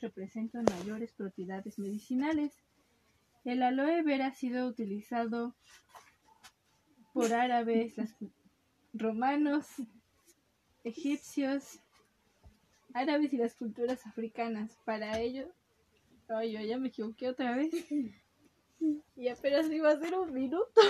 representan mayores propiedades medicinales. El aloe vera ha sido utilizado por árabes, romanos, egipcios, árabes y las culturas africanas. Para ello, ay, yo ya me equivoqué otra vez. Y apenas iba a ser un minuto.